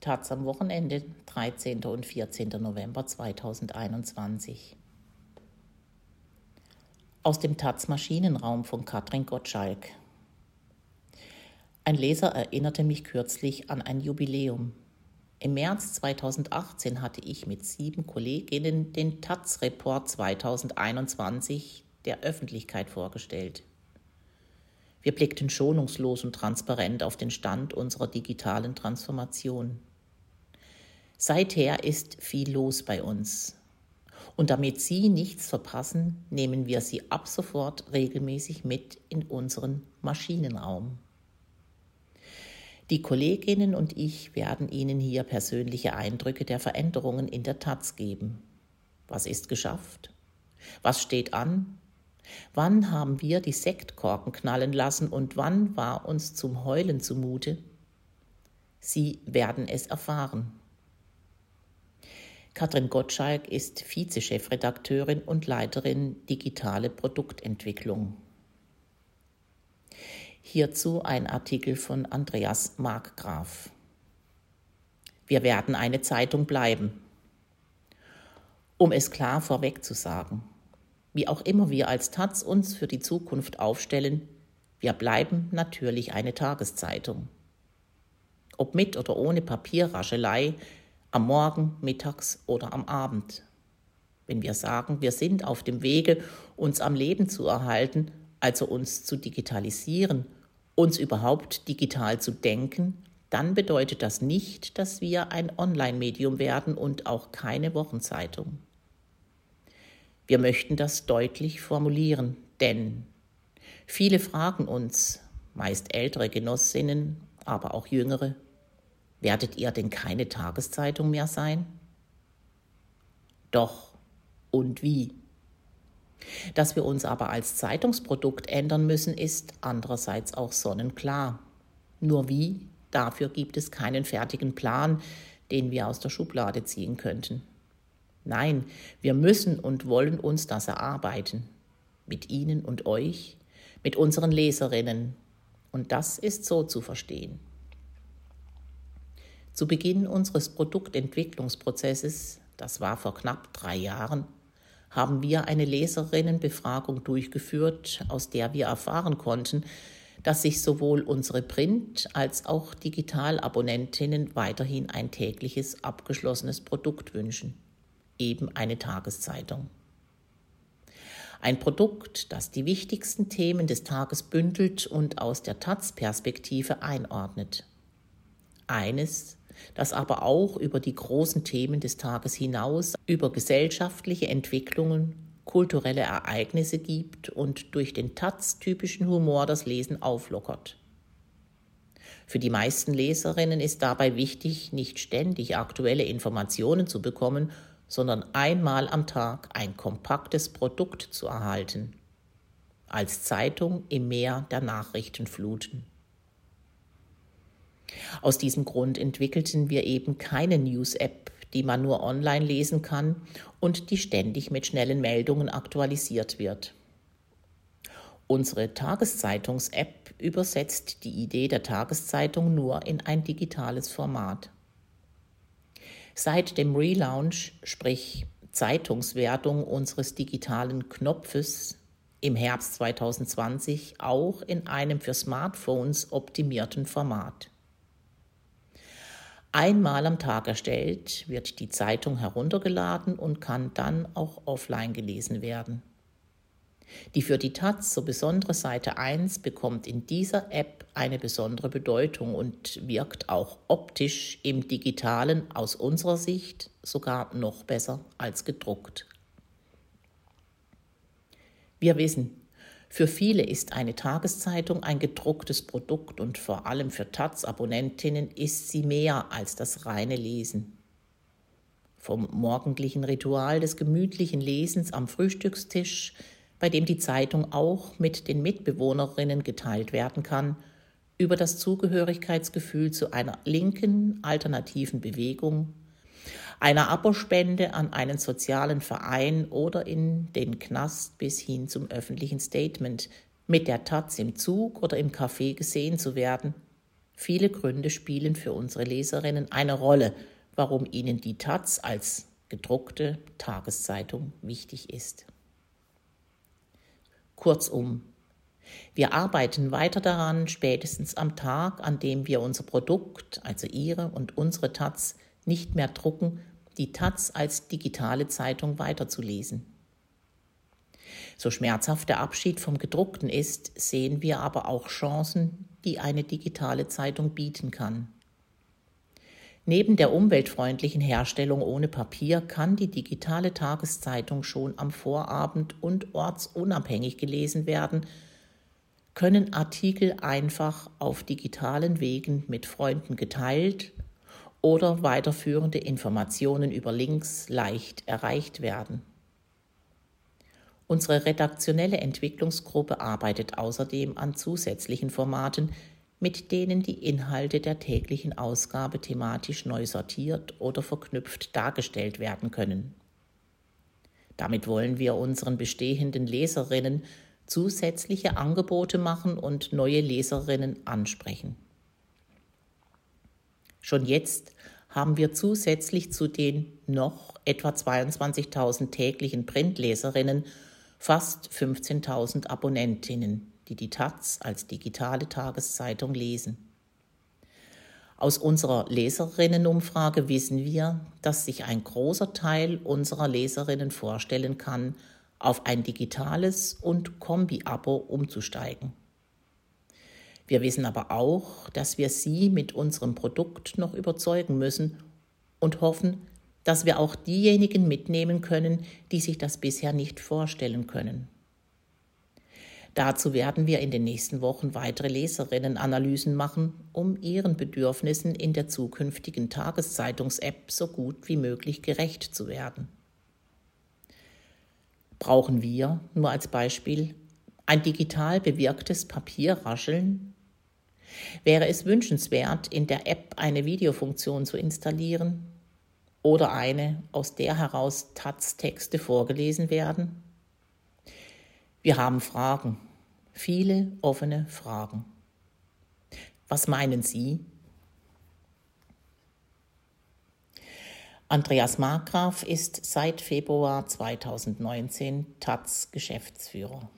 Taz am Wochenende, 13. und 14. November 2021. Aus dem Taz Maschinenraum von Katrin Gottschalk. Ein Leser erinnerte mich kürzlich an ein Jubiläum. Im März 2018 hatte ich mit sieben Kolleginnen den Taz-Report 2021 der Öffentlichkeit vorgestellt. Wir blickten schonungslos und transparent auf den Stand unserer digitalen Transformation. Seither ist viel los bei uns. Und damit Sie nichts verpassen, nehmen wir Sie ab sofort regelmäßig mit in unseren Maschinenraum. Die Kolleginnen und ich werden Ihnen hier persönliche Eindrücke der Veränderungen in der Taz geben. Was ist geschafft? Was steht an? Wann haben wir die Sektkorken knallen lassen und wann war uns zum Heulen zumute? Sie werden es erfahren. Katrin Gottschalk ist Vizechefredakteurin und Leiterin Digitale Produktentwicklung. Hierzu ein Artikel von Andreas Markgraf. Wir werden eine Zeitung bleiben. Um es klar vorweg zu sagen, wie auch immer wir als Taz uns für die Zukunft aufstellen, wir bleiben natürlich eine Tageszeitung. Ob mit oder ohne Papierraschelei, am Morgen, mittags oder am Abend. Wenn wir sagen, wir sind auf dem Wege, uns am Leben zu erhalten, also uns zu digitalisieren, uns überhaupt digital zu denken, dann bedeutet das nicht, dass wir ein Online-Medium werden und auch keine Wochenzeitung. Wir möchten das deutlich formulieren, denn viele fragen uns, meist ältere Genossinnen, aber auch jüngere, Werdet ihr denn keine Tageszeitung mehr sein? Doch. Und wie? Dass wir uns aber als Zeitungsprodukt ändern müssen, ist andererseits auch sonnenklar. Nur wie? Dafür gibt es keinen fertigen Plan, den wir aus der Schublade ziehen könnten. Nein, wir müssen und wollen uns das erarbeiten. Mit Ihnen und euch, mit unseren Leserinnen. Und das ist so zu verstehen. Zu Beginn unseres Produktentwicklungsprozesses, das war vor knapp drei Jahren, haben wir eine Leserinnenbefragung durchgeführt, aus der wir erfahren konnten, dass sich sowohl unsere Print- als auch Digitalabonnentinnen weiterhin ein tägliches abgeschlossenes Produkt wünschen, eben eine Tageszeitung. Ein Produkt, das die wichtigsten Themen des Tages bündelt und aus der Taz-Perspektive einordnet. Eines, das aber auch über die großen Themen des Tages hinaus, über gesellschaftliche Entwicklungen, kulturelle Ereignisse gibt und durch den Taz-typischen Humor das Lesen auflockert. Für die meisten Leserinnen ist dabei wichtig, nicht ständig aktuelle Informationen zu bekommen, sondern einmal am Tag ein kompaktes Produkt zu erhalten. Als Zeitung im Meer der Nachrichtenfluten. Aus diesem Grund entwickelten wir eben keine News-App, die man nur online lesen kann und die ständig mit schnellen Meldungen aktualisiert wird. Unsere Tageszeitungs-App übersetzt die Idee der Tageszeitung nur in ein digitales Format. Seit dem Relaunch, sprich Zeitungswertung unseres digitalen Knopfes im Herbst 2020 auch in einem für Smartphones optimierten Format. Einmal am Tag erstellt, wird die Zeitung heruntergeladen und kann dann auch offline gelesen werden. Die für die Taz so besondere Seite 1 bekommt in dieser App eine besondere Bedeutung und wirkt auch optisch im digitalen aus unserer Sicht sogar noch besser als gedruckt. Wir wissen, für viele ist eine Tageszeitung ein gedrucktes Produkt und vor allem für Taz-Abonnentinnen ist sie mehr als das reine Lesen. Vom morgendlichen Ritual des gemütlichen Lesens am Frühstückstisch, bei dem die Zeitung auch mit den Mitbewohnerinnen geteilt werden kann, über das Zugehörigkeitsgefühl zu einer linken alternativen Bewegung einer Abospende an einen sozialen Verein oder in den Knast bis hin zum öffentlichen Statement, mit der Taz im Zug oder im Café gesehen zu werden. Viele Gründe spielen für unsere Leserinnen eine Rolle, warum ihnen die Taz als gedruckte Tageszeitung wichtig ist. Kurzum, wir arbeiten weiter daran, spätestens am Tag, an dem wir unser Produkt, also Ihre und unsere Taz, nicht mehr drucken, die Taz als digitale Zeitung weiterzulesen. So schmerzhaft der Abschied vom gedruckten ist, sehen wir aber auch Chancen, die eine digitale Zeitung bieten kann. Neben der umweltfreundlichen Herstellung ohne Papier kann die digitale Tageszeitung schon am Vorabend und ortsunabhängig gelesen werden, können Artikel einfach auf digitalen Wegen mit Freunden geteilt oder weiterführende Informationen über Links leicht erreicht werden. Unsere redaktionelle Entwicklungsgruppe arbeitet außerdem an zusätzlichen Formaten, mit denen die Inhalte der täglichen Ausgabe thematisch neu sortiert oder verknüpft dargestellt werden können. Damit wollen wir unseren bestehenden Leserinnen zusätzliche Angebote machen und neue Leserinnen ansprechen. Schon jetzt haben wir zusätzlich zu den noch etwa 22.000 täglichen Printleserinnen fast 15.000 Abonnentinnen, die die Taz als digitale Tageszeitung lesen. Aus unserer Leserinnenumfrage wissen wir, dass sich ein großer Teil unserer Leserinnen vorstellen kann, auf ein digitales und Kombi-Abo umzusteigen. Wir wissen aber auch, dass wir Sie mit unserem Produkt noch überzeugen müssen und hoffen, dass wir auch diejenigen mitnehmen können, die sich das bisher nicht vorstellen können. Dazu werden wir in den nächsten Wochen weitere Leserinnenanalysen machen, um ihren Bedürfnissen in der zukünftigen Tageszeitungs-App so gut wie möglich gerecht zu werden. Brauchen wir, nur als Beispiel, ein digital bewirktes Papierrascheln? Wäre es wünschenswert, in der App eine Videofunktion zu installieren, oder eine, aus der heraus Taz-Texte vorgelesen werden? Wir haben Fragen, viele offene Fragen. Was meinen Sie? Andreas Markgraf ist seit Februar 2019 Taz Geschäftsführer.